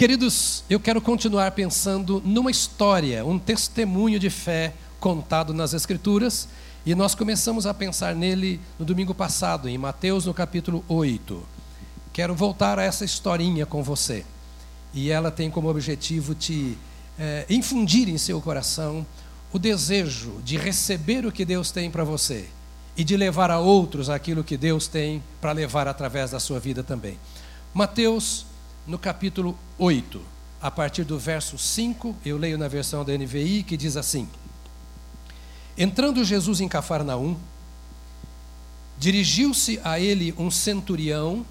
Queridos, eu quero continuar pensando numa história, um testemunho de fé contado nas Escrituras, e nós começamos a pensar nele no domingo passado, em Mateus, no capítulo 8. Quero voltar a essa historinha com você, e ela tem como objetivo te é, infundir em seu coração o desejo de receber o que Deus tem para você e de levar a outros aquilo que Deus tem para levar através da sua vida também. Mateus no capítulo 8, a partir do verso 5, eu leio na versão da NVI, que diz assim: Entrando Jesus em Cafarnaum, dirigiu-se a ele um centurião,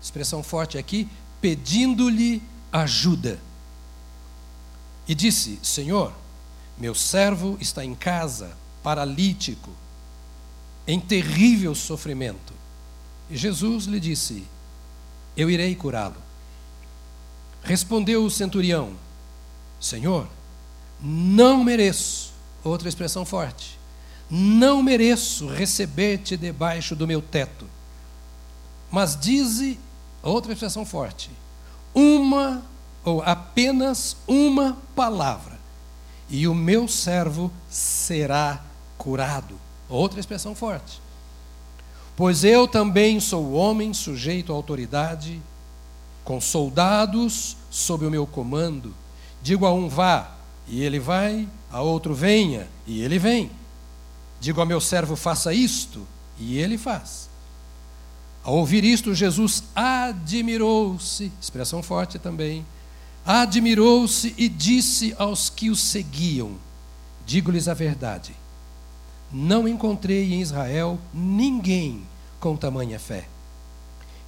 expressão forte aqui, pedindo-lhe ajuda. E disse: Senhor, meu servo está em casa, paralítico, em terrível sofrimento. E Jesus lhe disse: Eu irei curá-lo. Respondeu o centurião: Senhor, não mereço, outra expressão forte, não mereço receber-te debaixo do meu teto. Mas dize, outra expressão forte, uma ou apenas uma palavra, e o meu servo será curado. Outra expressão forte. Pois eu também sou homem sujeito à autoridade com soldados sob o meu comando. Digo a um vá, e ele vai, a outro venha, e ele vem. Digo ao meu servo faça isto, e ele faz. Ao ouvir isto, Jesus admirou-se, expressão forte também, admirou-se e disse aos que o seguiam: Digo-lhes a verdade, não encontrei em Israel ninguém com tamanha fé.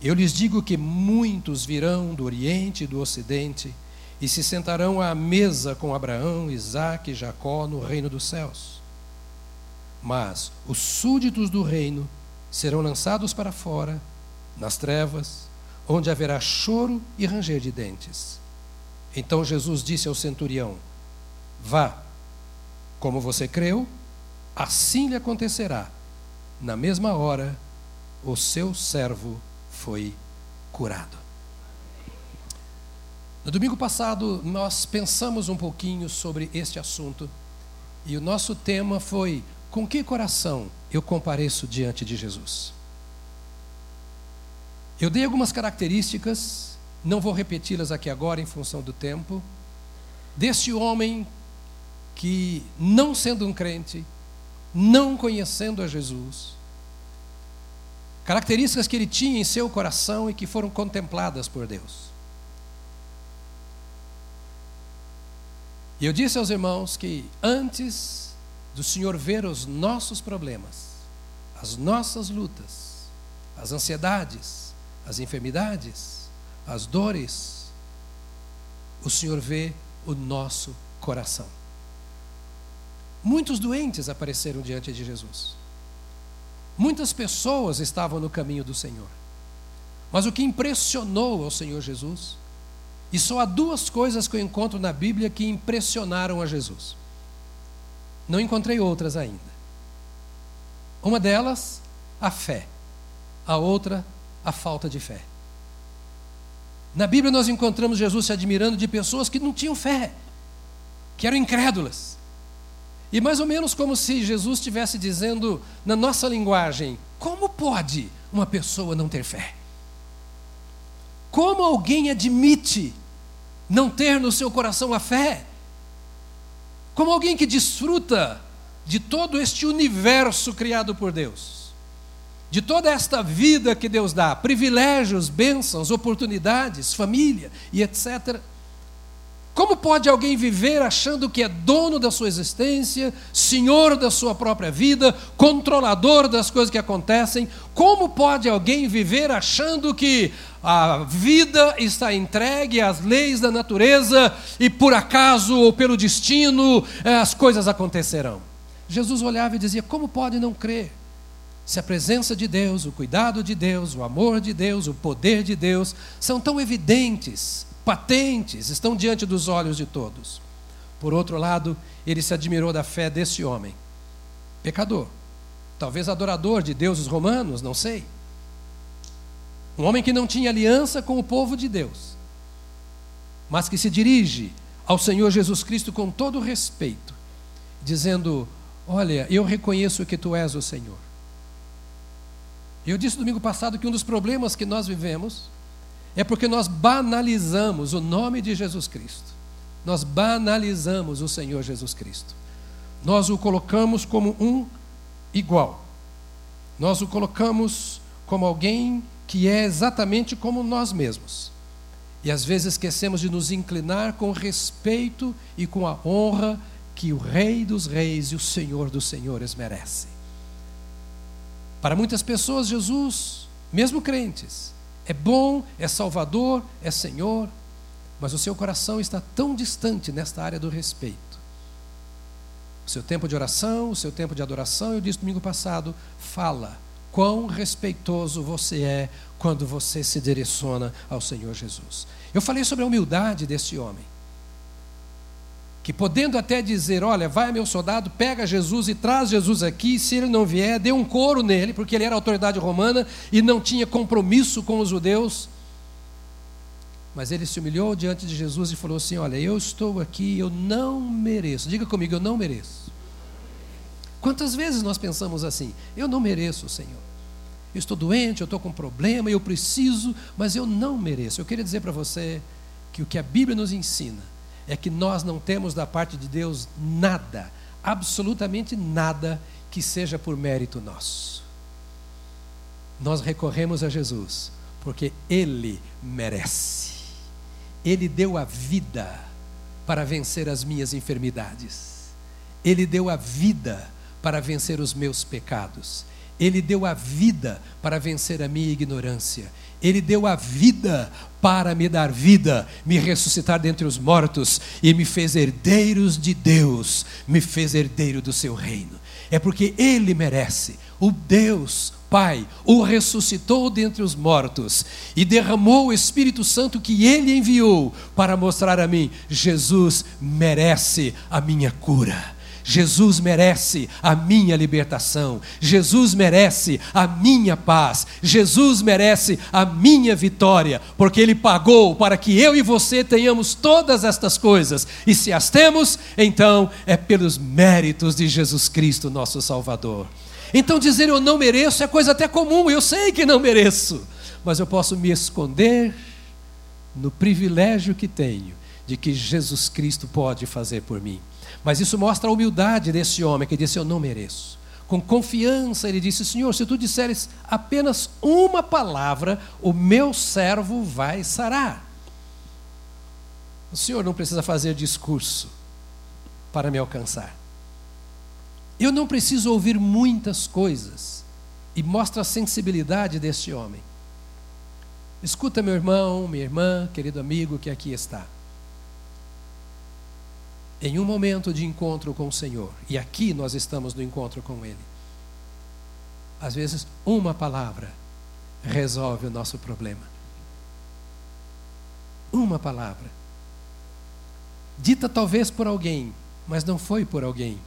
Eu lhes digo que muitos virão do Oriente e do Ocidente e se sentarão à mesa com Abraão, Isaque e Jacó no reino dos céus. Mas os súditos do reino serão lançados para fora, nas trevas, onde haverá choro e ranger de dentes. Então Jesus disse ao centurião: Vá, como você creu, assim lhe acontecerá. Na mesma hora, o seu servo foi curado. No domingo passado, nós pensamos um pouquinho sobre este assunto e o nosso tema foi: com que coração eu compareço diante de Jesus? Eu dei algumas características, não vou repeti-las aqui agora em função do tempo, deste homem que, não sendo um crente, não conhecendo a Jesus, características que ele tinha em seu coração e que foram contempladas por Deus. E eu disse aos irmãos que antes do Senhor ver os nossos problemas, as nossas lutas, as ansiedades, as enfermidades, as dores, o Senhor vê o nosso coração. Muitos doentes apareceram diante de Jesus. Muitas pessoas estavam no caminho do Senhor. Mas o que impressionou ao Senhor Jesus, e só há duas coisas que eu encontro na Bíblia que impressionaram a Jesus. Não encontrei outras ainda. Uma delas, a fé. A outra, a falta de fé. Na Bíblia nós encontramos Jesus se admirando de pessoas que não tinham fé, que eram incrédulas. E mais ou menos como se Jesus estivesse dizendo, na nossa linguagem, como pode uma pessoa não ter fé? Como alguém admite não ter no seu coração a fé? Como alguém que desfruta de todo este universo criado por Deus, de toda esta vida que Deus dá, privilégios, bênçãos, oportunidades, família e etc como pode alguém viver achando que é dono da sua existência, senhor da sua própria vida, controlador das coisas que acontecem? Como pode alguém viver achando que a vida está entregue às leis da natureza e por acaso ou pelo destino eh, as coisas acontecerão? Jesus olhava e dizia: Como pode não crer? Se a presença de Deus, o cuidado de Deus, o amor de Deus, o poder de Deus são tão evidentes patentes, estão diante dos olhos de todos. Por outro lado, ele se admirou da fé desse homem, pecador, talvez adorador de deuses romanos, não sei. Um homem que não tinha aliança com o povo de Deus. mas que se dirige ao Senhor Jesus Cristo com todo respeito, dizendo: Olha, eu reconheço que tu és o Senhor. Eu disse domingo passado que um dos problemas que nós vivemos é porque nós banalizamos o nome de Jesus Cristo. Nós banalizamos o Senhor Jesus Cristo. Nós o colocamos como um igual. Nós o colocamos como alguém que é exatamente como nós mesmos. E às vezes esquecemos de nos inclinar com respeito e com a honra que o Rei dos Reis e o Senhor dos Senhores merece. Para muitas pessoas, Jesus, mesmo crentes, é bom, é Salvador, é Senhor, mas o seu coração está tão distante nesta área do respeito. O seu tempo de oração, o seu tempo de adoração, eu disse domingo passado, fala quão respeitoso você é quando você se direciona ao Senhor Jesus. Eu falei sobre a humildade desse homem. Que podendo até dizer, olha, vai meu soldado, pega Jesus e traz Jesus aqui, se ele não vier, dê um couro nele, porque ele era autoridade romana e não tinha compromisso com os judeus. Mas ele se humilhou diante de Jesus e falou assim: Olha, eu estou aqui, eu não mereço. Diga comigo, eu não mereço. Quantas vezes nós pensamos assim? Eu não mereço, Senhor. Eu estou doente, eu estou com problema, eu preciso, mas eu não mereço. Eu queria dizer para você que o que a Bíblia nos ensina é que nós não temos da parte de Deus nada, absolutamente nada, que seja por mérito nosso. Nós recorremos a Jesus porque Ele merece. Ele deu a vida para vencer as minhas enfermidades. Ele deu a vida para vencer os meus pecados. Ele deu a vida para vencer a minha ignorância. Ele deu a vida para me dar vida, me ressuscitar dentre os mortos e me fez herdeiros de Deus, me fez herdeiro do seu reino. É porque ele merece. O Deus Pai o ressuscitou dentre os mortos e derramou o Espírito Santo que ele enviou para mostrar a mim: Jesus merece a minha cura. Jesus merece a minha libertação, Jesus merece a minha paz, Jesus merece a minha vitória, porque Ele pagou para que eu e você tenhamos todas estas coisas, e se as temos, então é pelos méritos de Jesus Cristo, nosso Salvador. Então dizer eu não mereço é coisa até comum, eu sei que não mereço, mas eu posso me esconder no privilégio que tenho de que Jesus Cristo pode fazer por mim. Mas isso mostra a humildade desse homem que disse: Eu não mereço. Com confiança, ele disse: Senhor, se tu disseres apenas uma palavra, o meu servo vai sarar. O Senhor não precisa fazer discurso para me alcançar. Eu não preciso ouvir muitas coisas. E mostra a sensibilidade deste homem. Escuta, meu irmão, minha irmã, querido amigo que aqui está em um momento de encontro com o Senhor, e aqui nós estamos no encontro com Ele, às vezes uma palavra resolve o nosso problema. Uma palavra. Dita talvez por alguém, mas não foi por alguém.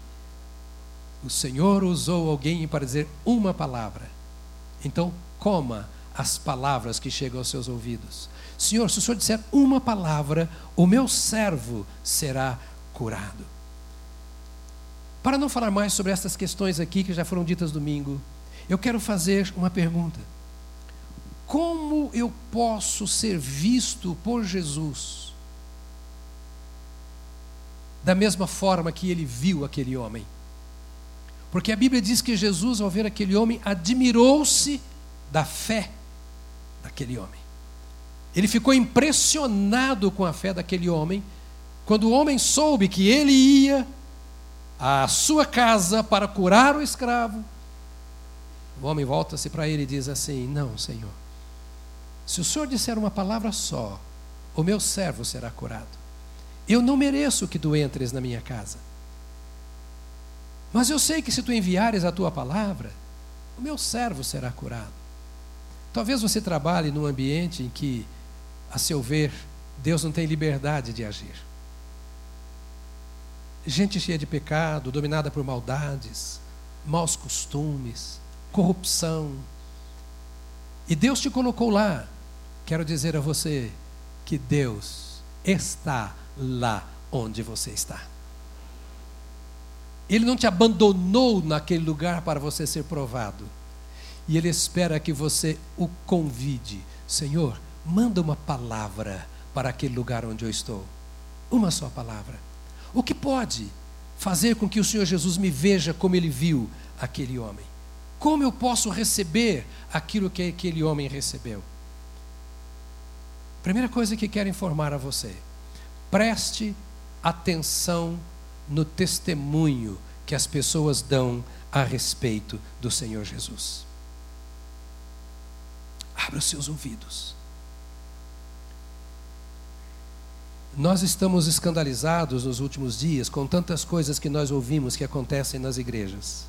O Senhor usou alguém para dizer uma palavra. Então, coma as palavras que chegam aos seus ouvidos. Senhor, se o Senhor disser uma palavra, o meu servo será curado. Para não falar mais sobre essas questões aqui que já foram ditas domingo, eu quero fazer uma pergunta. Como eu posso ser visto por Jesus da mesma forma que ele viu aquele homem? Porque a Bíblia diz que Jesus, ao ver aquele homem, admirou-se da fé daquele homem. Ele ficou impressionado com a fé daquele homem quando o homem soube que ele ia à sua casa para curar o escravo, o homem volta-se para ele e diz assim: Não, Senhor, se o Senhor disser uma palavra só, o meu servo será curado. Eu não mereço que tu entres na minha casa. Mas eu sei que se tu enviares a tua palavra, o meu servo será curado. Talvez você trabalhe num ambiente em que, a seu ver, Deus não tem liberdade de agir gente cheia de pecado, dominada por maldades, maus costumes, corrupção. E Deus te colocou lá. Quero dizer a você que Deus está lá onde você está. Ele não te abandonou naquele lugar para você ser provado. E Ele espera que você o convide. Senhor, manda uma palavra para aquele lugar onde eu estou. Uma só palavra. O que pode fazer com que o Senhor Jesus me veja como ele viu aquele homem? Como eu posso receber aquilo que aquele homem recebeu? Primeira coisa que quero informar a você: preste atenção no testemunho que as pessoas dão a respeito do Senhor Jesus. Abra os seus ouvidos. Nós estamos escandalizados nos últimos dias com tantas coisas que nós ouvimos que acontecem nas igrejas.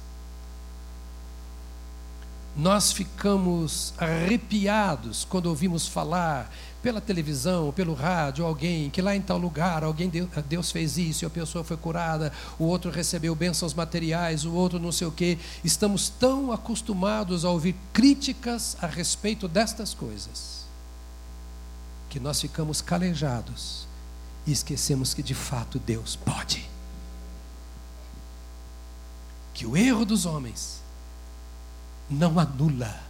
Nós ficamos arrepiados quando ouvimos falar pela televisão, pelo rádio, alguém que lá em tal lugar, alguém Deus fez isso e a pessoa foi curada, o outro recebeu bênçãos materiais, o outro não sei o quê. Estamos tão acostumados a ouvir críticas a respeito destas coisas que nós ficamos calejados e esquecemos que de fato Deus pode. Que o erro dos homens não anula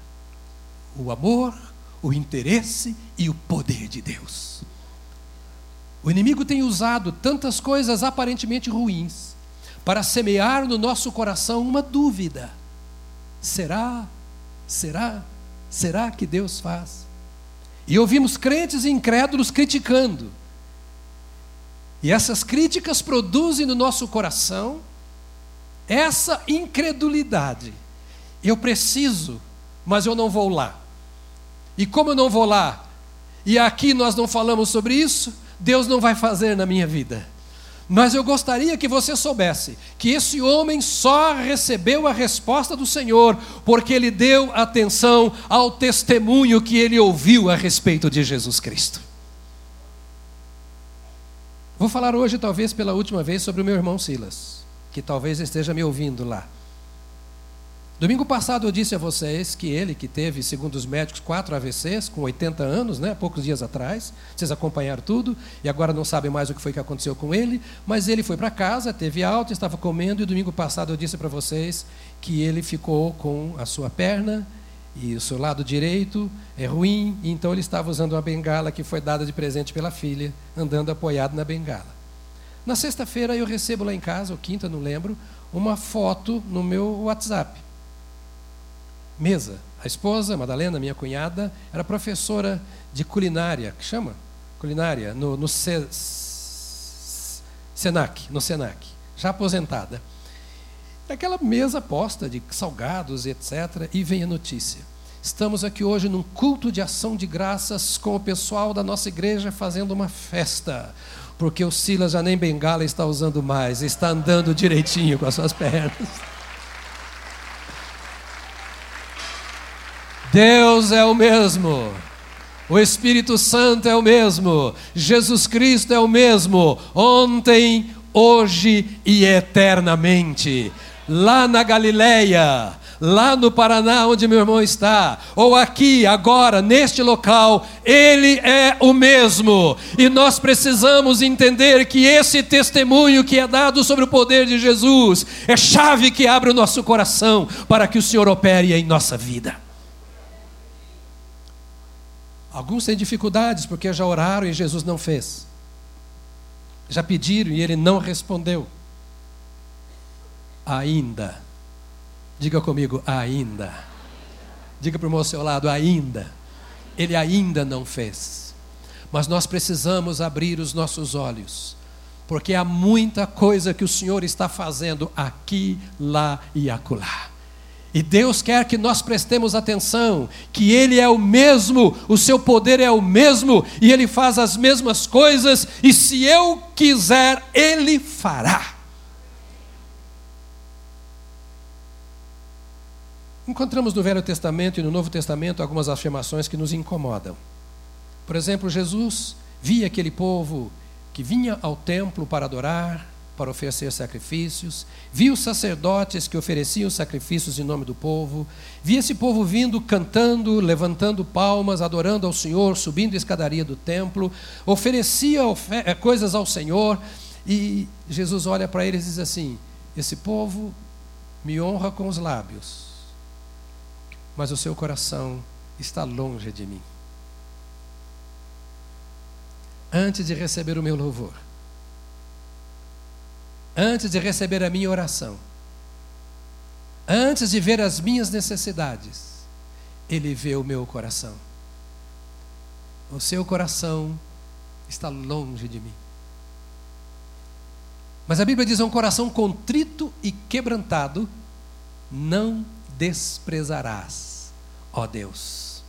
o amor, o interesse e o poder de Deus. O inimigo tem usado tantas coisas aparentemente ruins para semear no nosso coração uma dúvida: será, será, será que Deus faz? E ouvimos crentes e incrédulos criticando. E essas críticas produzem no nosso coração essa incredulidade eu preciso, mas eu não vou lá. E como eu não vou lá, e aqui nós não falamos sobre isso, Deus não vai fazer na minha vida. Mas eu gostaria que você soubesse que esse homem só recebeu a resposta do Senhor porque ele deu atenção ao testemunho que ele ouviu a respeito de Jesus Cristo. Vou falar hoje, talvez pela última vez, sobre o meu irmão Silas, que talvez esteja me ouvindo lá. Domingo passado eu disse a vocês que ele, que teve, segundo os médicos, quatro AVCs, com 80 anos, né, poucos dias atrás, vocês acompanharam tudo, e agora não sabem mais o que foi que aconteceu com ele, mas ele foi para casa, teve alta, estava comendo, e domingo passado eu disse para vocês que ele ficou com a sua perna e o seu lado direito é ruim, e então ele estava usando uma bengala que foi dada de presente pela filha, andando apoiado na bengala. Na sexta-feira eu recebo lá em casa, ou quinta, não lembro, uma foto no meu WhatsApp mesa. A esposa, Madalena, minha cunhada, era professora de culinária, que chama? Culinária, no, no Senac, no Senac, já aposentada. Aquela mesa posta de salgados, etc., e vem a notícia. Estamos aqui hoje num culto de ação de graças com o pessoal da nossa igreja fazendo uma festa, porque o Silas já nem bengala está usando mais, está andando direitinho com as suas pernas. Deus é o mesmo. O Espírito Santo é o mesmo. Jesus Cristo é o mesmo. Ontem, hoje e eternamente. Lá na Galileia, lá no Paraná, onde meu irmão está, ou aqui, agora, neste local, Ele é o mesmo. E nós precisamos entender que esse testemunho que é dado sobre o poder de Jesus é chave que abre o nosso coração para que o Senhor opere em nossa vida. Alguns têm dificuldades porque já oraram e Jesus não fez. Já pediram e ele não respondeu. Ainda. Diga comigo, ainda. Diga para o meu seu lado, ainda. Ele ainda não fez. Mas nós precisamos abrir os nossos olhos, porque há muita coisa que o Senhor está fazendo aqui, lá e acolá. E Deus quer que nós prestemos atenção, que Ele é o mesmo, o seu poder é o mesmo, e Ele faz as mesmas coisas, e se eu quiser, Ele fará. Encontramos no Velho Testamento e no Novo Testamento algumas afirmações que nos incomodam. Por exemplo, Jesus via aquele povo que vinha ao templo para adorar, para oferecer sacrifícios, via os sacerdotes que ofereciam sacrifícios em nome do povo, via esse povo vindo cantando, levantando palmas, adorando ao Senhor, subindo a escadaria do templo, oferecia eh, coisas ao Senhor, e Jesus olha para eles e diz assim: Esse povo me honra com os lábios, mas o seu coração está longe de mim. Antes de receber o meu louvor, antes de receber a minha oração, antes de ver as minhas necessidades, Ele vê o meu coração. O seu coração está longe de mim. Mas a Bíblia diz: um coração contrito e quebrantado, não desprezarás, ó Deus.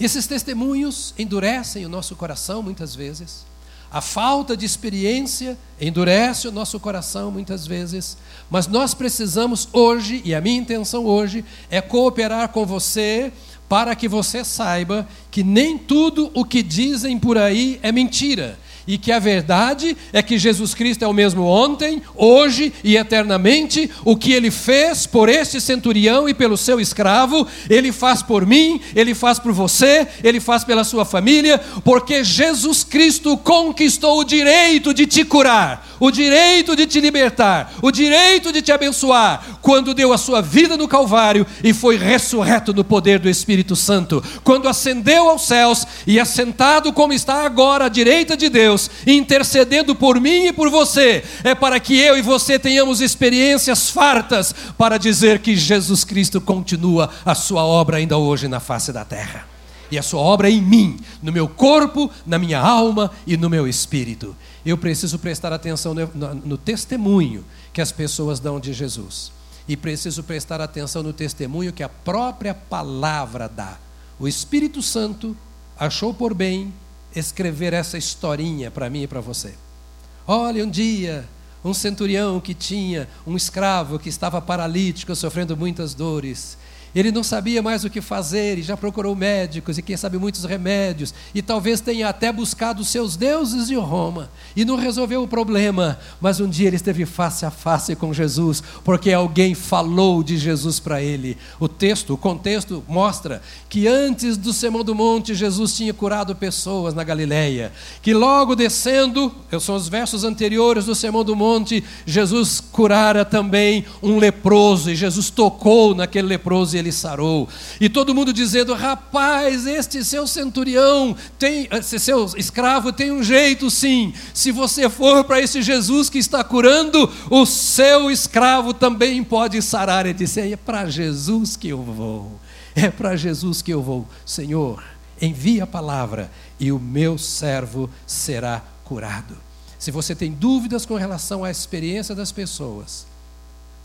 Esses testemunhos endurecem o nosso coração muitas vezes. A falta de experiência endurece o nosso coração muitas vezes, mas nós precisamos hoje, e a minha intenção hoje é cooperar com você para que você saiba que nem tudo o que dizem por aí é mentira e que a verdade é que Jesus Cristo é o mesmo ontem, hoje e eternamente. O que ele fez por este centurião e pelo seu escravo, ele faz por mim, ele faz por você, ele faz pela sua família, porque Jesus Cristo conquistou o direito de te curar, o direito de te libertar, o direito de te abençoar, quando deu a sua vida no Calvário e foi ressurreto no poder do Espírito Santo, quando ascendeu aos céus e assentado como está agora à direita de Deus intercedendo por mim e por você, é para que eu e você tenhamos experiências fartas para dizer que Jesus Cristo continua a sua obra ainda hoje na face da terra. E a sua obra é em mim, no meu corpo, na minha alma e no meu espírito. Eu preciso prestar atenção no, no, no testemunho que as pessoas dão de Jesus. E preciso prestar atenção no testemunho que a própria palavra dá. O Espírito Santo achou por bem escrever essa historinha para mim e para você. Olha, um dia, um centurião que tinha um escravo que estava paralítico, sofrendo muitas dores, ele não sabia mais o que fazer e já procurou médicos e quem sabe muitos remédios e talvez tenha até buscado seus deuses de Roma e não resolveu o problema, mas um dia ele esteve face a face com Jesus porque alguém falou de Jesus para ele. O texto, o contexto mostra que antes do Sermão do Monte Jesus tinha curado pessoas na Galileia, que logo descendo, são os versos anteriores do Sermão do Monte, Jesus curara também um leproso e Jesus tocou naquele leproso ele sarou. E todo mundo dizendo: rapaz, este seu centurião, tem, esse seu escravo tem um jeito sim. Se você for para esse Jesus que está curando, o seu escravo também pode sarar. Ele disse: é para Jesus que eu vou. É para Jesus que eu vou. Senhor, envia a palavra e o meu servo será curado. Se você tem dúvidas com relação à experiência das pessoas,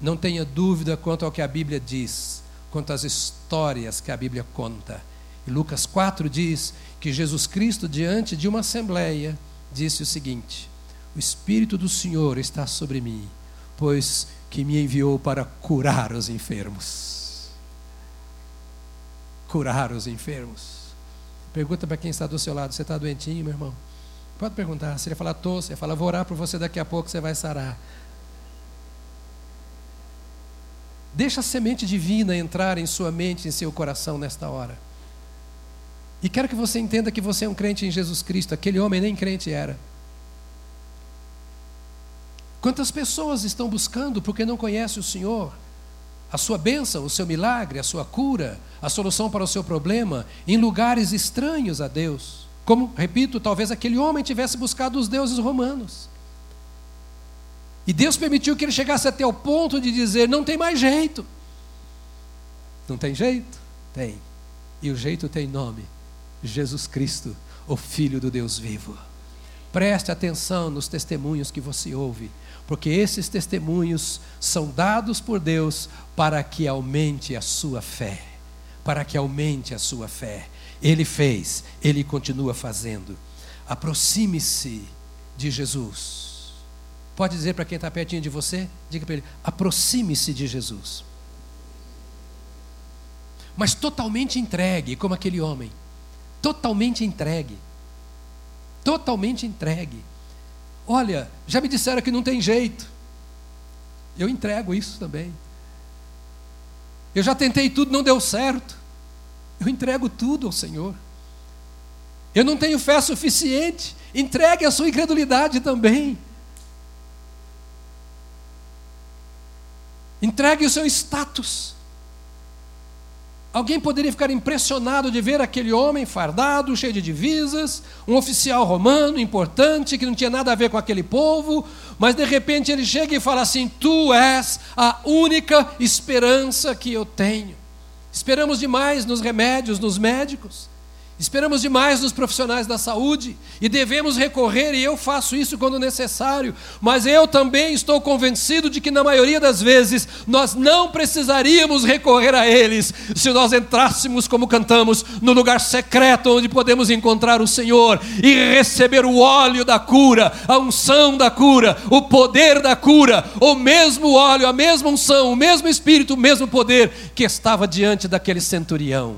não tenha dúvida quanto ao que a Bíblia diz quanto às histórias que a Bíblia conta. E Lucas 4 diz que Jesus Cristo, diante de uma assembleia, disse o seguinte: O Espírito do Senhor está sobre mim, pois que me enviou para curar os enfermos. Curar os enfermos. Pergunta para quem está do seu lado: Você está doentinho, meu irmão? Pode perguntar. Se ele falar, estou, você fala, vou orar por você daqui a pouco, você vai sarar. Deixa a semente divina entrar em sua mente, em seu coração nesta hora. E quero que você entenda que você é um crente em Jesus Cristo. Aquele homem nem crente era. Quantas pessoas estão buscando porque não conhecem o Senhor? A sua bênção, o seu milagre, a sua cura, a solução para o seu problema, em lugares estranhos a Deus. Como, repito, talvez aquele homem tivesse buscado os deuses romanos. E Deus permitiu que ele chegasse até o ponto de dizer: não tem mais jeito. Não tem jeito? Tem. E o jeito tem nome: Jesus Cristo, o Filho do Deus vivo. Preste atenção nos testemunhos que você ouve, porque esses testemunhos são dados por Deus para que aumente a sua fé. Para que aumente a sua fé. Ele fez, ele continua fazendo. Aproxime-se de Jesus Pode dizer para quem está pertinho de você? Diga para ele: aproxime-se de Jesus. Mas totalmente entregue, como aquele homem. Totalmente entregue. Totalmente entregue. Olha, já me disseram que não tem jeito. Eu entrego isso também. Eu já tentei tudo, não deu certo. Eu entrego tudo ao Senhor. Eu não tenho fé suficiente. Entregue a sua incredulidade também. Entregue o seu status. Alguém poderia ficar impressionado de ver aquele homem fardado, cheio de divisas, um oficial romano importante que não tinha nada a ver com aquele povo, mas de repente ele chega e fala assim: Tu és a única esperança que eu tenho. Esperamos demais nos remédios, nos médicos. Esperamos demais dos profissionais da saúde e devemos recorrer, e eu faço isso quando necessário, mas eu também estou convencido de que, na maioria das vezes, nós não precisaríamos recorrer a eles se nós entrássemos, como cantamos, no lugar secreto onde podemos encontrar o Senhor e receber o óleo da cura, a unção da cura, o poder da cura, o mesmo óleo, a mesma unção, o mesmo Espírito, o mesmo poder que estava diante daquele centurião.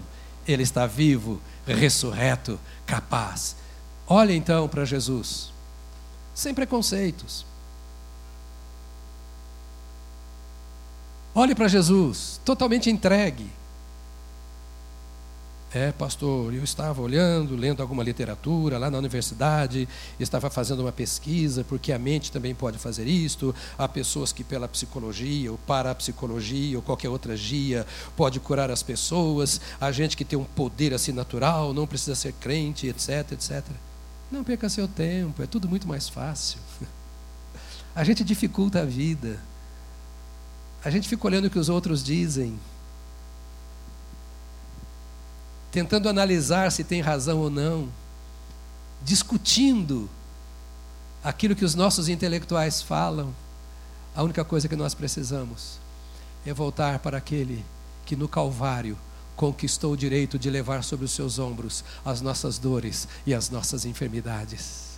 Ele está vivo ressurreto, capaz. Olha então para Jesus, sem preconceitos. Olhe para Jesus, totalmente entregue. É, pastor, eu estava olhando, lendo alguma literatura lá na universidade, estava fazendo uma pesquisa, porque a mente também pode fazer isto. Há pessoas que, pela psicologia, ou para a psicologia, ou qualquer outra gia, pode curar as pessoas. Há gente que tem um poder assim natural, não precisa ser crente, etc, etc. Não perca seu tempo, é tudo muito mais fácil. A gente dificulta a vida. A gente fica olhando o que os outros dizem tentando analisar se tem razão ou não, discutindo aquilo que os nossos intelectuais falam. A única coisa que nós precisamos é voltar para aquele que no Calvário conquistou o direito de levar sobre os seus ombros as nossas dores e as nossas enfermidades.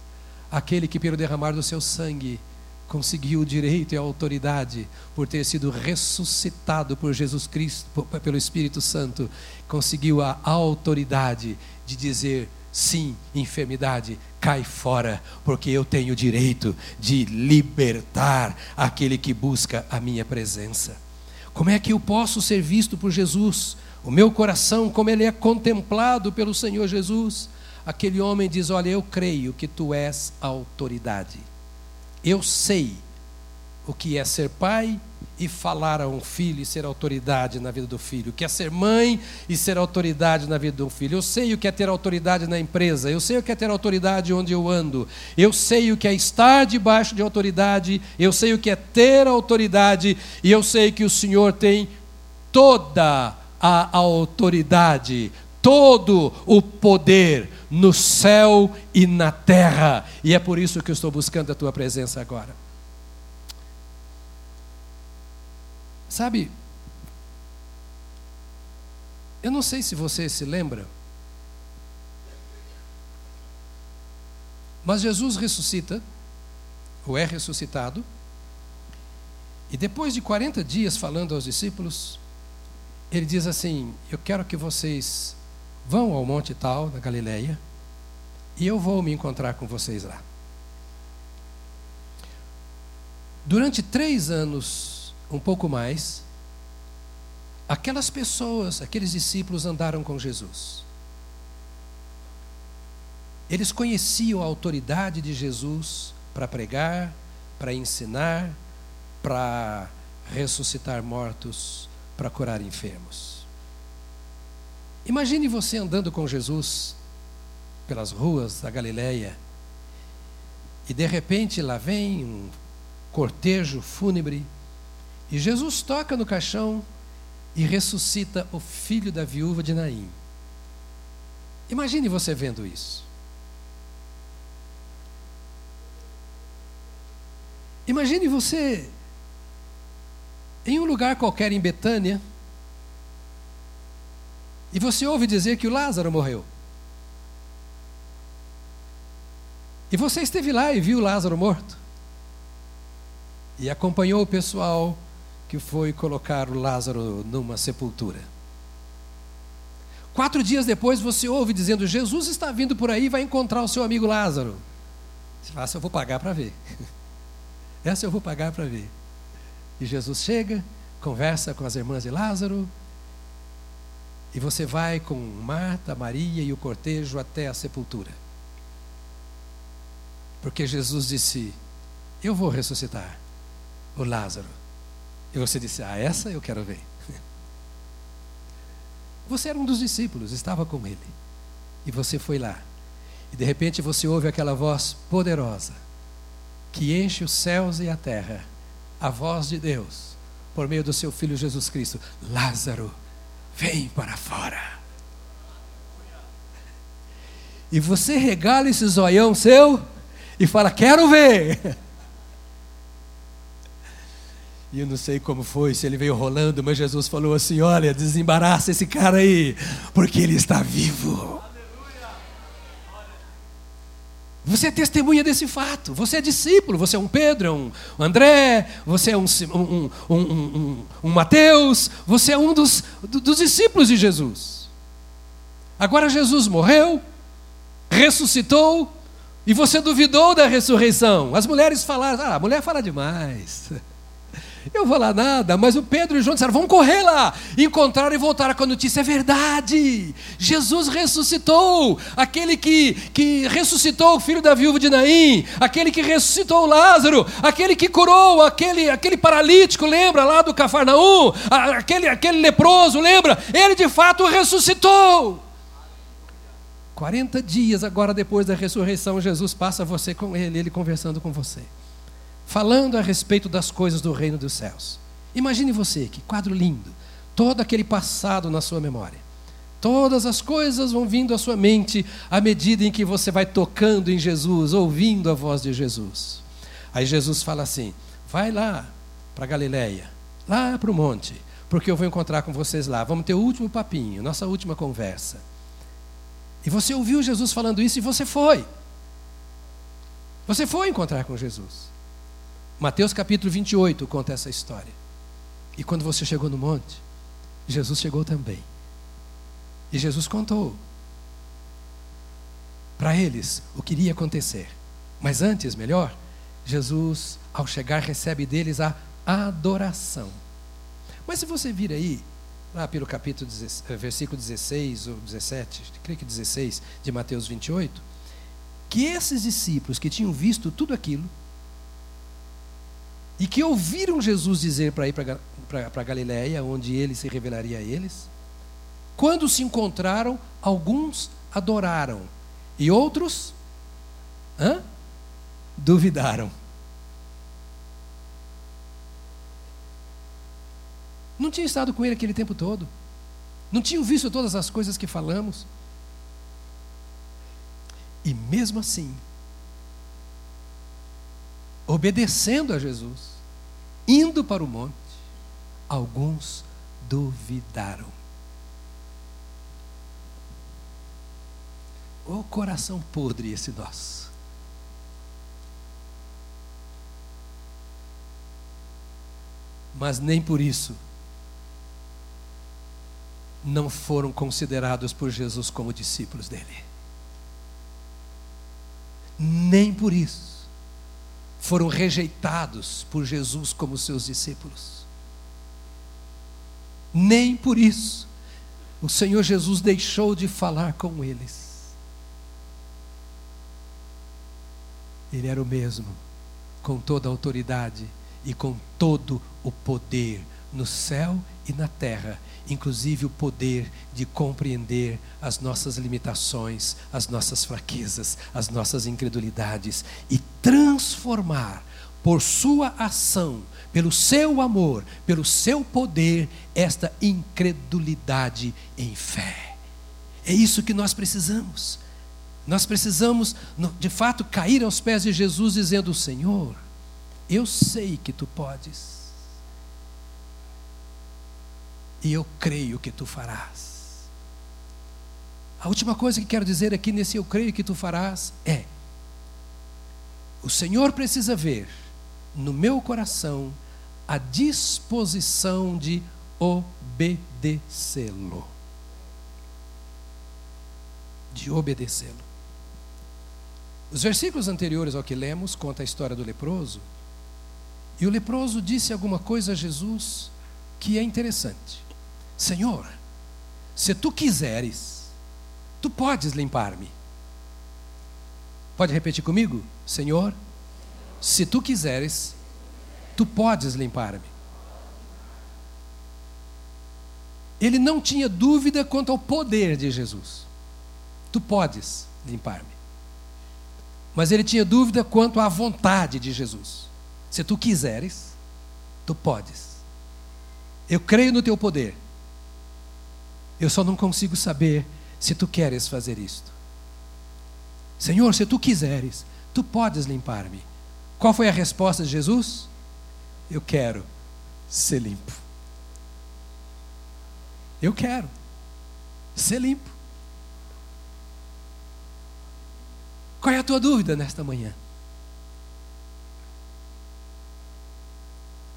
Aquele que, pelo derramar do seu sangue, conseguiu o direito e a autoridade por ter sido ressuscitado por Jesus Cristo, pelo Espírito Santo, conseguiu a autoridade de dizer sim, enfermidade, cai fora, porque eu tenho o direito de libertar aquele que busca a minha presença. Como é que eu posso ser visto por Jesus? O meu coração, como ele é contemplado pelo Senhor Jesus? Aquele homem diz: Olha, eu creio que tu és a autoridade. Eu sei o que é ser pai e falar a um filho e ser autoridade na vida do filho, o que é ser mãe e ser autoridade na vida do filho. Eu sei o que é ter autoridade na empresa, eu sei o que é ter autoridade onde eu ando, eu sei o que é estar debaixo de autoridade, eu sei o que é ter autoridade. E eu sei que o Senhor tem toda a autoridade, todo o poder no céu e na terra. E é por isso que eu estou buscando a tua presença agora. Sabe, eu não sei se você se lembra, mas Jesus ressuscita, ou é ressuscitado, e depois de 40 dias falando aos discípulos, ele diz assim: Eu quero que vocês Vão ao monte tal, na Galileia, e eu vou me encontrar com vocês lá. Durante três anos, um pouco mais, aquelas pessoas, aqueles discípulos andaram com Jesus. Eles conheciam a autoridade de Jesus para pregar, para ensinar, para ressuscitar mortos, para curar enfermos. Imagine você andando com Jesus pelas ruas da Galileia e de repente lá vem um cortejo fúnebre e Jesus toca no caixão e ressuscita o filho da viúva de Naim. Imagine você vendo isso. Imagine você em um lugar qualquer em Betânia e você ouve dizer que o Lázaro morreu. E você esteve lá e viu Lázaro morto. E acompanhou o pessoal que foi colocar o Lázaro numa sepultura. Quatro dias depois você ouve dizendo: Jesus está vindo por aí vai encontrar o seu amigo Lázaro. Você fala, essa eu vou pagar para ver. Essa eu vou pagar para ver. E Jesus chega, conversa com as irmãs de Lázaro, e você vai com Marta, Maria e o cortejo até a sepultura. Porque Jesus disse: Eu vou ressuscitar o Lázaro. E você disse: Ah, essa eu quero ver. Você era um dos discípulos, estava com ele. E você foi lá. E de repente você ouve aquela voz poderosa que enche os céus e a terra a voz de Deus por meio do seu filho Jesus Cristo: Lázaro, vem para fora. E você regala esse zoião seu e fala: Quero ver. E eu não sei como foi, se ele veio rolando, mas Jesus falou assim: Olha, desembaraça esse cara aí, porque ele está vivo. Você é testemunha desse fato. Você é discípulo. Você é um Pedro, um André, você é um, um, um, um, um Mateus. Você é um dos, dos discípulos de Jesus. Agora Jesus morreu, ressuscitou, e você duvidou da ressurreição. As mulheres falaram: ah, a mulher fala demais. Eu vou lá nada, mas o Pedro e o João disseram: vamos correr lá. Encontraram e voltaram com a notícia: é verdade. Jesus ressuscitou. Aquele que, que ressuscitou o filho da viúva de Naim, aquele que ressuscitou Lázaro, aquele que curou aquele, aquele paralítico, lembra lá do Cafarnaum? Aquele, aquele leproso, lembra? Ele de fato ressuscitou. 40 dias agora depois da ressurreição, Jesus passa você com ele, ele conversando com você falando a respeito das coisas do reino dos céus. Imagine você, que quadro lindo, todo aquele passado na sua memória. Todas as coisas vão vindo à sua mente à medida em que você vai tocando em Jesus, ouvindo a voz de Jesus. Aí Jesus fala assim: vai lá para Galiléia, lá para o monte, porque eu vou encontrar com vocês lá. Vamos ter o último papinho, nossa última conversa. E você ouviu Jesus falando isso e você foi. Você foi encontrar com Jesus. Mateus capítulo 28 conta essa história. E quando você chegou no monte, Jesus chegou também. E Jesus contou para eles o que iria acontecer. Mas antes, melhor, Jesus, ao chegar, recebe deles a adoração. Mas se você vir aí, lá pelo capítulo, eh, versículo 16 ou 17, creio que 16 de Mateus 28, que esses discípulos que tinham visto tudo aquilo, e que ouviram Jesus dizer para ir para Galiléia, onde ele se revelaria a eles, quando se encontraram, alguns adoraram e outros hã? duvidaram. Não tinham estado com ele aquele tempo todo, não tinham visto todas as coisas que falamos, e mesmo assim, obedecendo a Jesus, indo para o monte, alguns duvidaram. O coração podre esse nosso. Mas nem por isso não foram considerados por Jesus como discípulos dele. Nem por isso foram rejeitados por Jesus como seus discípulos. Nem por isso o Senhor Jesus deixou de falar com eles. Ele era o mesmo, com toda a autoridade e com todo o poder no céu e na terra, inclusive o poder de compreender as nossas limitações, as nossas fraquezas, as nossas incredulidades e transformar por sua ação, pelo seu amor, pelo seu poder, esta incredulidade em fé. É isso que nós precisamos. Nós precisamos, de fato, cair aos pés de Jesus dizendo: Senhor, eu sei que tu podes e eu creio que tu farás. A última coisa que quero dizer aqui nesse eu creio que tu farás é: o Senhor precisa ver no meu coração a disposição de obedecê-lo. De obedecê-lo. Os versículos anteriores ao que lemos conta a história do leproso. E o leproso disse alguma coisa a Jesus que é interessante. Senhor, se tu quiseres, tu podes limpar-me. Pode repetir comigo? Senhor, se tu quiseres, tu podes limpar-me. Ele não tinha dúvida quanto ao poder de Jesus. Tu podes limpar-me. Mas ele tinha dúvida quanto à vontade de Jesus. Se tu quiseres, tu podes. Eu creio no teu poder. Eu só não consigo saber se tu queres fazer isto. Senhor, se tu quiseres, tu podes limpar-me. Qual foi a resposta de Jesus? Eu quero ser limpo. Eu quero ser limpo. Qual é a tua dúvida nesta manhã?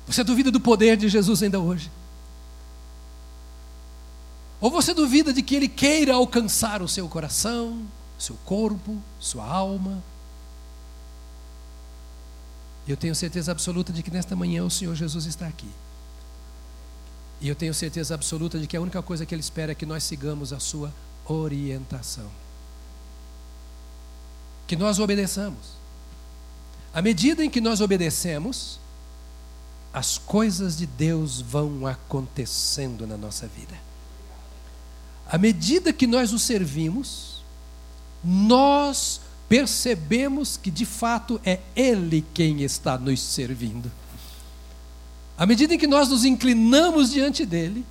Você duvida do poder de Jesus ainda hoje? Ou você duvida de que Ele queira alcançar o seu coração, seu corpo, sua alma? Eu tenho certeza absoluta de que nesta manhã o Senhor Jesus está aqui. E eu tenho certeza absoluta de que a única coisa que Ele espera é que nós sigamos a Sua orientação. Que nós obedeçamos. À medida em que nós obedecemos, as coisas de Deus vão acontecendo na nossa vida. À medida que nós o servimos, nós percebemos que de fato é Ele quem está nos servindo. À medida em que nós nos inclinamos diante dele,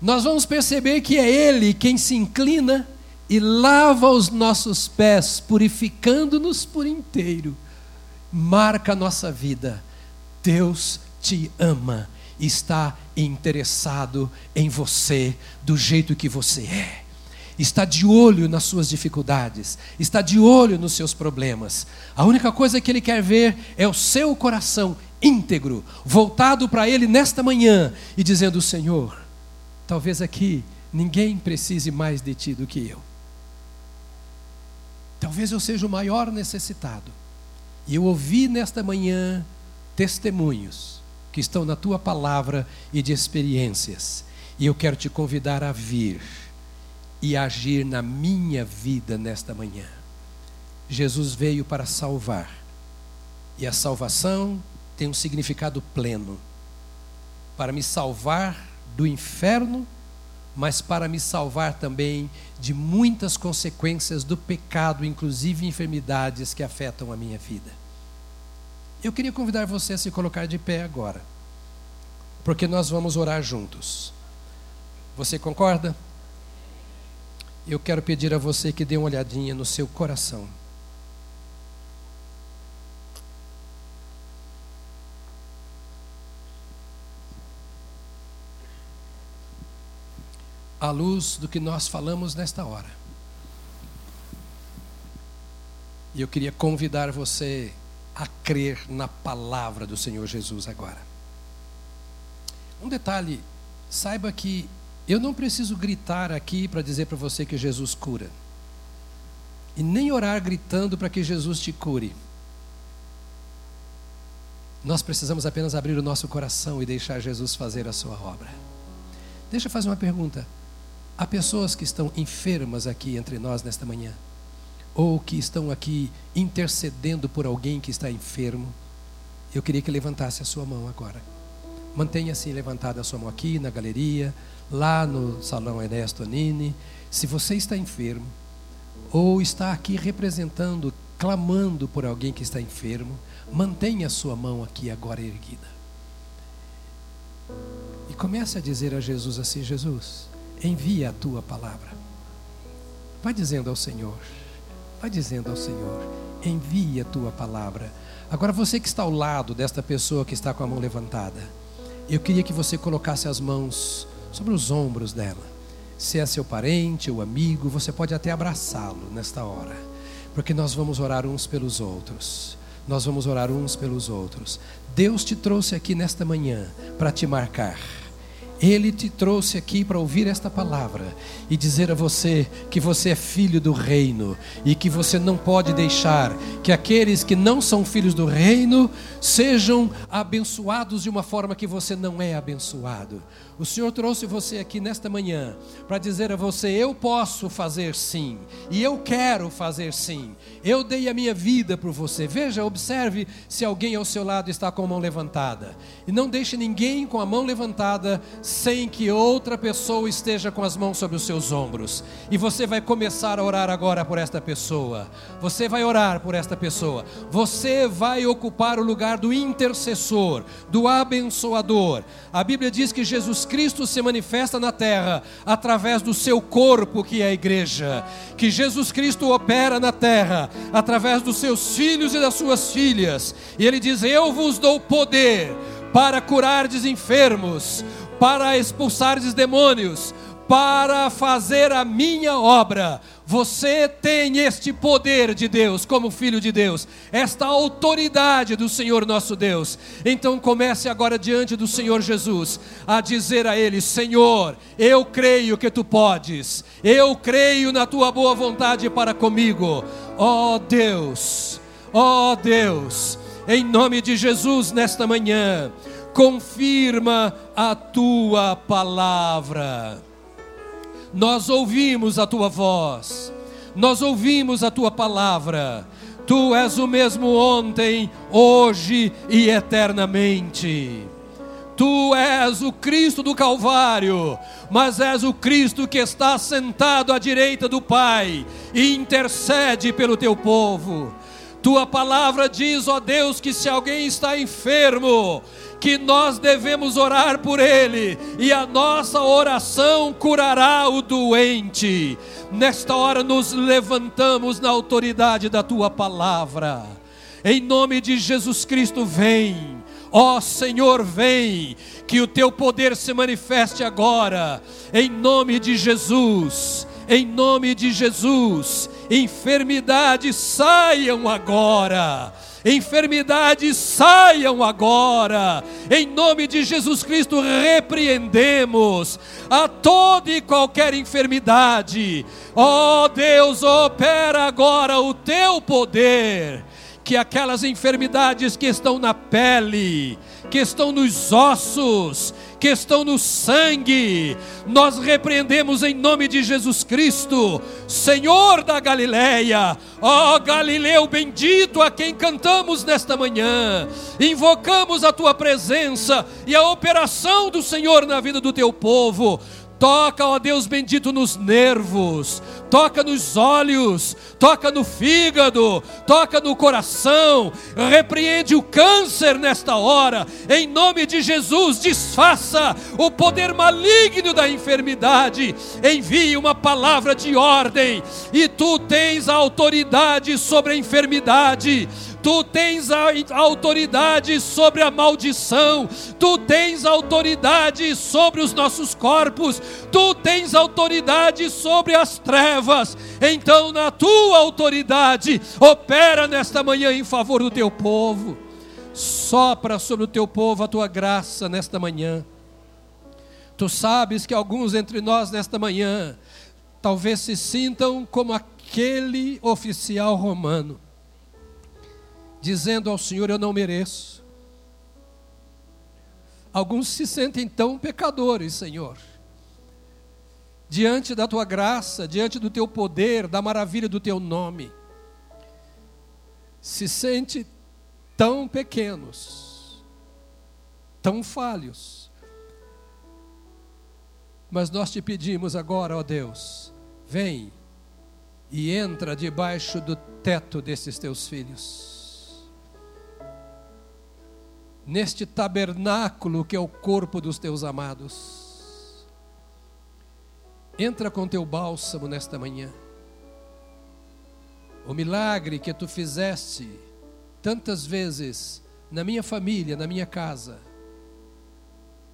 nós vamos perceber que é Ele quem se inclina e lava os nossos pés, purificando-nos por inteiro. Marca a nossa vida. Deus te ama está interessado em você do jeito que você é. Está de olho nas suas dificuldades, está de olho nos seus problemas. A única coisa que ele quer ver é o seu coração íntegro, voltado para ele nesta manhã e dizendo: Senhor, talvez aqui ninguém precise mais de ti do que eu. Talvez eu seja o maior necessitado. E eu ouvi nesta manhã testemunhos que estão na tua palavra e de experiências. E eu quero te convidar a vir e agir na minha vida nesta manhã. Jesus veio para salvar. E a salvação tem um significado pleno. Para me salvar do inferno, mas para me salvar também de muitas consequências do pecado, inclusive enfermidades que afetam a minha vida. Eu queria convidar você a se colocar de pé agora, porque nós vamos orar juntos. Você concorda? Eu quero pedir a você que dê uma olhadinha no seu coração. À luz do que nós falamos nesta hora. E eu queria convidar você a crer na palavra do Senhor Jesus agora. Um detalhe, saiba que eu não preciso gritar aqui para dizer para você que Jesus cura. E nem orar gritando para que Jesus te cure. Nós precisamos apenas abrir o nosso coração e deixar Jesus fazer a sua obra. Deixa eu fazer uma pergunta. Há pessoas que estão enfermas aqui entre nós nesta manhã? Ou que estão aqui intercedendo por alguém que está enfermo, eu queria que levantasse a sua mão agora. Mantenha assim levantada a sua mão aqui na galeria, lá no salão Ernesto Nini. Se você está enfermo, ou está aqui representando, clamando por alguém que está enfermo, mantenha a sua mão aqui agora erguida. E comece a dizer a Jesus assim: Jesus, envia a tua palavra. Vai dizendo ao Senhor. Vai dizendo ao Senhor: envia a tua palavra. Agora, você que está ao lado desta pessoa que está com a mão levantada, eu queria que você colocasse as mãos sobre os ombros dela. Se é seu parente ou amigo, você pode até abraçá-lo nesta hora, porque nós vamos orar uns pelos outros. Nós vamos orar uns pelos outros. Deus te trouxe aqui nesta manhã para te marcar. Ele te trouxe aqui para ouvir esta palavra e dizer a você que você é filho do reino e que você não pode deixar que aqueles que não são filhos do reino sejam abençoados de uma forma que você não é abençoado. O Senhor trouxe você aqui nesta manhã para dizer a você: eu posso fazer sim, e eu quero fazer sim. Eu dei a minha vida por você. Veja, observe se alguém ao seu lado está com a mão levantada. E não deixe ninguém com a mão levantada sem que outra pessoa esteja com as mãos sobre os seus ombros. E você vai começar a orar agora por esta pessoa. Você vai orar por esta pessoa. Você vai ocupar o lugar do intercessor, do abençoador. A Bíblia diz que Jesus Cristo se manifesta na terra através do seu corpo, que é a igreja. Que Jesus Cristo opera na terra através dos seus filhos e das suas filhas. E ele diz: Eu vos dou poder para curar enfermos, para expulsar demônios, para fazer a minha obra. Você tem este poder de Deus, como filho de Deus, esta autoridade do Senhor nosso Deus. Então comece agora diante do Senhor Jesus a dizer a Ele: Senhor, eu creio que tu podes, eu creio na tua boa vontade para comigo. Ó oh Deus, ó oh Deus, em nome de Jesus nesta manhã, confirma a tua palavra nós ouvimos a tua voz, nós ouvimos a tua palavra. Tu és o mesmo ontem, hoje e eternamente. Tu és o Cristo do Calvário, mas és o Cristo que está sentado à direita do Pai e intercede pelo teu povo. Tua palavra diz, ó Deus, que se alguém está enfermo, que nós devemos orar por ele, e a nossa oração curará o doente. Nesta hora nos levantamos na autoridade da tua palavra. Em nome de Jesus Cristo, vem. Ó oh, Senhor, vem, que o teu poder se manifeste agora, em nome de Jesus, em nome de Jesus, enfermidades saiam agora enfermidades saiam agora, em nome de Jesus Cristo, repreendemos a toda e qualquer enfermidade, ó oh, Deus, opera agora o teu poder, que aquelas enfermidades que estão na pele, que estão nos ossos, que estão no sangue. Nós repreendemos em nome de Jesus Cristo, Senhor da Galileia, ó Galileu bendito a quem cantamos nesta manhã. Invocamos a tua presença e a operação do Senhor na vida do teu povo. Toca, ó Deus bendito, nos nervos, toca nos olhos, toca no fígado, toca no coração, repreende o câncer nesta hora, em nome de Jesus, desfaça o poder maligno da enfermidade, envie uma palavra de ordem, e tu tens a autoridade sobre a enfermidade tu tens a autoridade sobre a maldição, tu tens autoridade sobre os nossos corpos, tu tens autoridade sobre as trevas. Então, na tua autoridade, opera nesta manhã em favor do teu povo. Sopra sobre o teu povo a tua graça nesta manhã. Tu sabes que alguns entre nós nesta manhã talvez se sintam como aquele oficial romano dizendo ao Senhor: Eu não mereço. Alguns se sentem tão pecadores, Senhor, diante da tua graça, diante do teu poder, da maravilha do teu nome. Se sente tão pequenos, tão falhos. Mas nós te pedimos agora, ó Deus, vem e entra debaixo do teto desses teus filhos neste tabernáculo que é o corpo dos teus amados. Entra com teu bálsamo nesta manhã. O milagre que tu fizeste tantas vezes na minha família, na minha casa.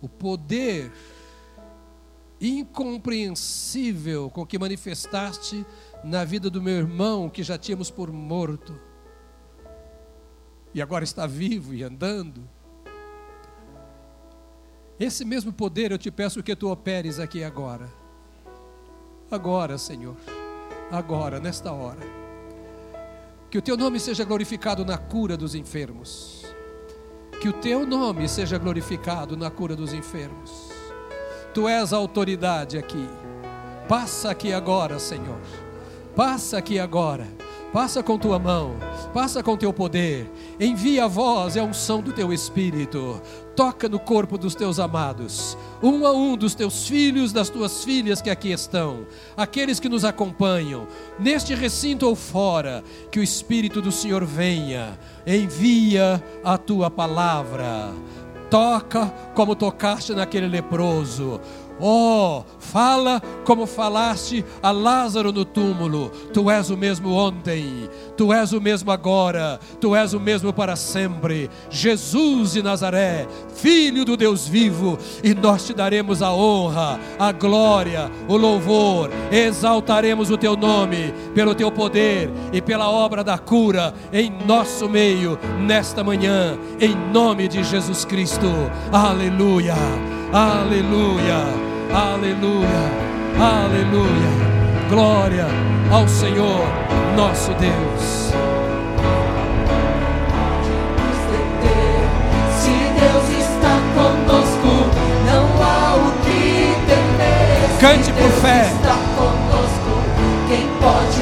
O poder incompreensível com que manifestaste na vida do meu irmão que já tínhamos por morto. E agora está vivo e andando Esse mesmo poder eu te peço que tu operes aqui agora. Agora, Senhor. Agora, nesta hora. Que o teu nome seja glorificado na cura dos enfermos. Que o teu nome seja glorificado na cura dos enfermos. Tu és a autoridade aqui. Passa aqui agora, Senhor. Passa aqui agora. Passa com tua mão, passa com teu poder, envia a voz e a unção do teu espírito, toca no corpo dos teus amados, um a um dos teus filhos, das tuas filhas que aqui estão, aqueles que nos acompanham, neste recinto ou fora, que o Espírito do Senhor venha, envia a tua palavra, toca como tocaste naquele leproso, Oh, fala como falaste a Lázaro no túmulo. Tu és o mesmo ontem, tu és o mesmo agora, tu és o mesmo para sempre. Jesus de Nazaré, Filho do Deus vivo, e nós te daremos a honra, a glória, o louvor, exaltaremos o teu nome pelo teu poder e pela obra da cura em nosso meio nesta manhã, em nome de Jesus Cristo. Aleluia. Aleluia. Aleluia, aleluia. Glória ao Senhor, nosso Deus. Se Deus está conosco, não há o que temer. Cante por fé. Está conosco, quem pode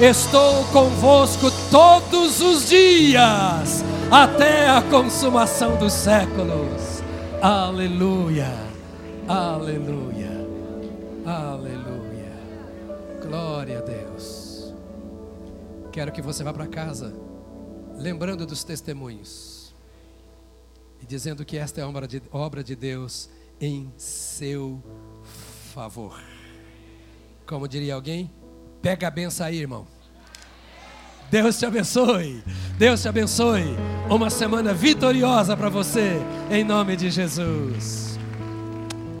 Estou convosco todos os dias, até a consumação dos séculos. Aleluia! Aleluia! Aleluia! Glória a Deus. Quero que você vá para casa lembrando dos testemunhos e dizendo que esta é obra de, obra de Deus em seu favor. Como diria alguém, pega a benção aí, irmão. Deus te abençoe. Deus te abençoe. Uma semana vitoriosa para você, em nome de Jesus.